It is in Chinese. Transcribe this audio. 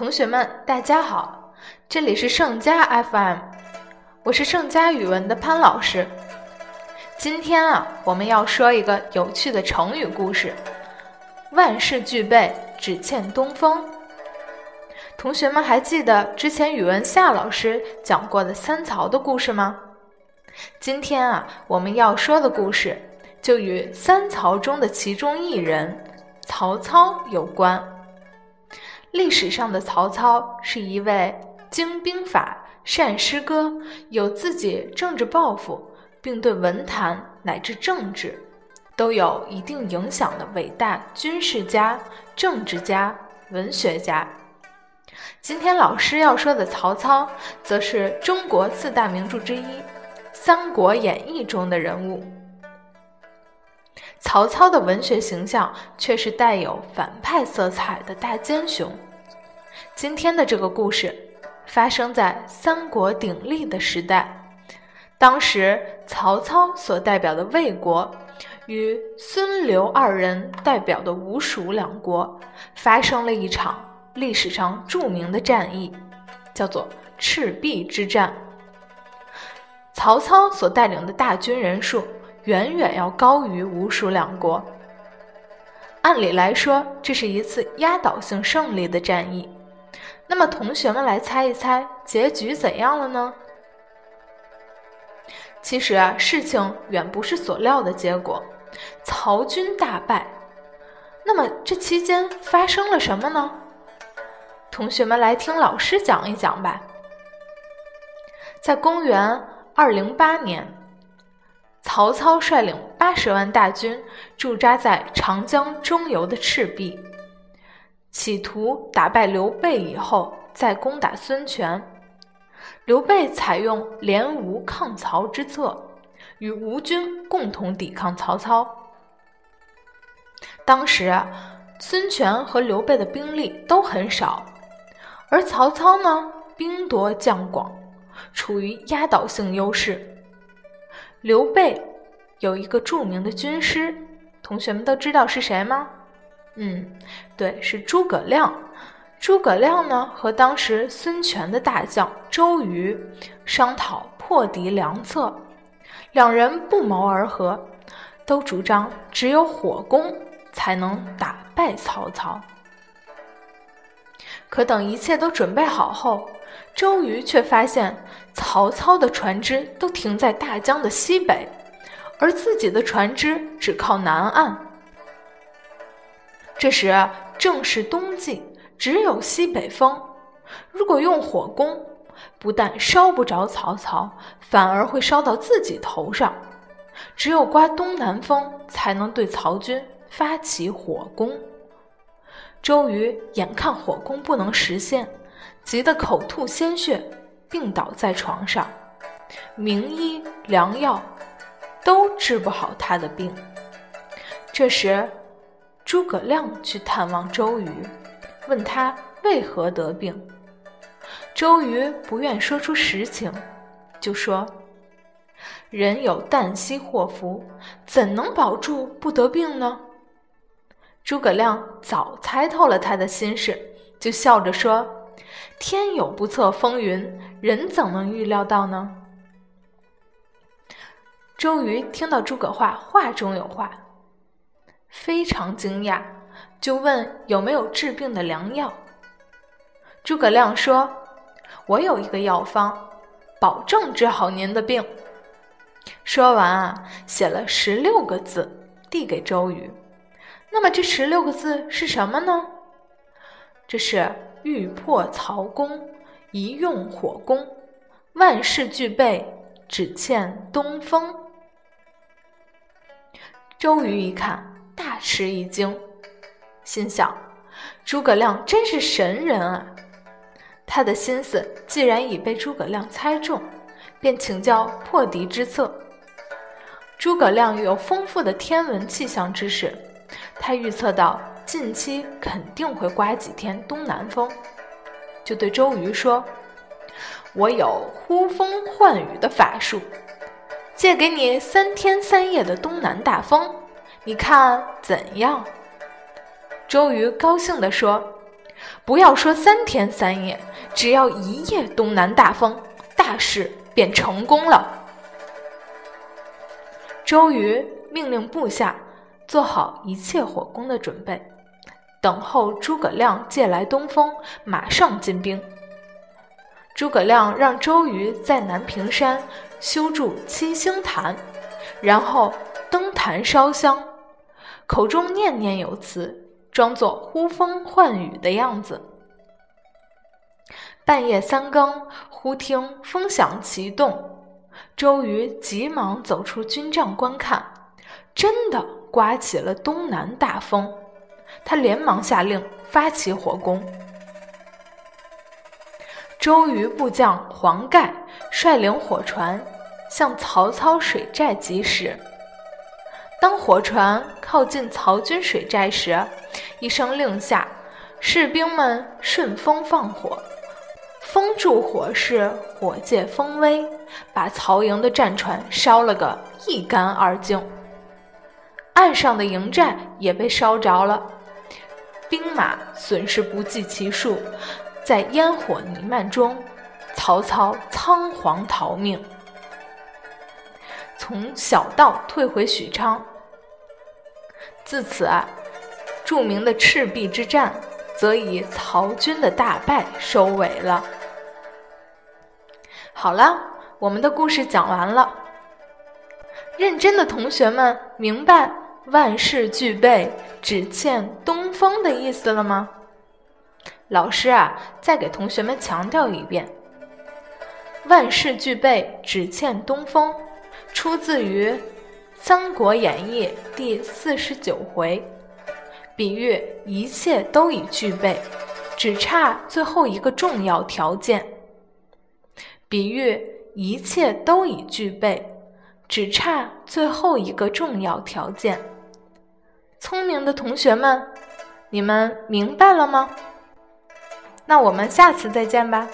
同学们，大家好，这里是盛佳 FM，我是盛佳语文的潘老师。今天啊，我们要说一个有趣的成语故事：万事俱备，只欠东风。同学们还记得之前语文夏老师讲过的三曹的故事吗？今天啊，我们要说的故事就与三曹中的其中一人曹操有关。历史上的曹操是一位精兵法、善诗歌、有自己政治抱负，并对文坛乃至政治都有一定影响的伟大军事家、政治家、文学家。今天老师要说的曹操，则是中国四大名著之一《三国演义》中的人物。曹操的文学形象却是带有反派色彩的大奸雄。今天的这个故事发生在三国鼎立的时代，当时曹操所代表的魏国与孙刘二人代表的吴蜀两国发生了一场历史上著名的战役，叫做赤壁之战。曹操所带领的大军人数。远远要高于吴蜀两国。按理来说，这是一次压倒性胜利的战役。那么，同学们来猜一猜，结局怎样了呢？其实啊，事情远不是所料的结果，曹军大败。那么，这期间发生了什么呢？同学们来听老师讲一讲吧。在公元二零八年。曹操率领八十万大军驻扎在长江中游的赤壁，企图打败刘备以后再攻打孙权。刘备采用联吴抗曹之策，与吴军共同抵抗曹操。当时，孙权和刘备的兵力都很少，而曹操呢，兵多将广，处于压倒性优势。刘备有一个著名的军师，同学们都知道是谁吗？嗯，对，是诸葛亮。诸葛亮呢，和当时孙权的大将周瑜商讨破敌良策，两人不谋而合，都主张只有火攻才能打败曹操。可等一切都准备好后，周瑜却发现曹操的船只都停在大江的西北，而自己的船只只靠南岸。这时正是冬季，只有西北风。如果用火攻，不但烧不着曹操，反而会烧到自己头上。只有刮东南风，才能对曹军发起火攻。周瑜眼看火攻不能实现。急得口吐鲜血，病倒在床上，名医良药都治不好他的病。这时，诸葛亮去探望周瑜，问他为何得病。周瑜不愿说出实情，就说：“人有旦夕祸福，怎能保住不得病呢？”诸葛亮早猜透了他的心事，就笑着说。天有不测风云，人怎能预料到呢？周瑜听到诸葛话，话中有话，非常惊讶，就问有没有治病的良药。诸葛亮说：“我有一个药方，保证治好您的病。”说完啊，写了十六个字，递给周瑜。那么这十六个字是什么呢？这是。欲破曹公，一用火攻，万事俱备，只欠东风。周瑜一看，大吃一惊，心想：诸葛亮真是神人啊！他的心思既然已被诸葛亮猜中，便请教破敌之策。诸葛亮有丰富的天文气象知识，他预测到。近期肯定会刮几天东南风，就对周瑜说：“我有呼风唤雨的法术，借给你三天三夜的东南大风，你看怎样？”周瑜高兴地说：“不要说三天三夜，只要一夜东南大风，大事便成功了。周瑜命令部下做好一切火攻的准备，等候诸葛亮借来东风，马上进兵。诸葛亮让周瑜在南屏山修筑七星坛，然后登坛烧香，口中念念有词，装作呼风唤雨的样子。半夜三更，忽听风响旗动，周瑜急忙走出军帐观看，真的刮起了东南大风。他连忙下令发起火攻。周瑜部将黄盖率领火船向曹操水寨疾驶。当火船靠近曹军水寨时，一声令下，士兵们顺风放火，风助火势，火借风威，把曹营的战船烧了个一干二净。岸上的营寨也被烧着了，兵马损失不计其数。在烟火弥漫中，曹操仓皇逃命，从小道退回许昌。自此啊，著名的赤壁之战则以曹军的大败收尾了。好了，我们的故事讲完了。认真的同学们明白“万事俱备，只欠东风”的意思了吗？老师啊，再给同学们强调一遍：“万事俱备，只欠东风。”出自于《三国演义》第四十九回，比喻一切都已具备，只差最后一个重要条件。比喻一切都已具备，只差最后一个重要条件。聪明的同学们，你们明白了吗？那我们下次再见吧。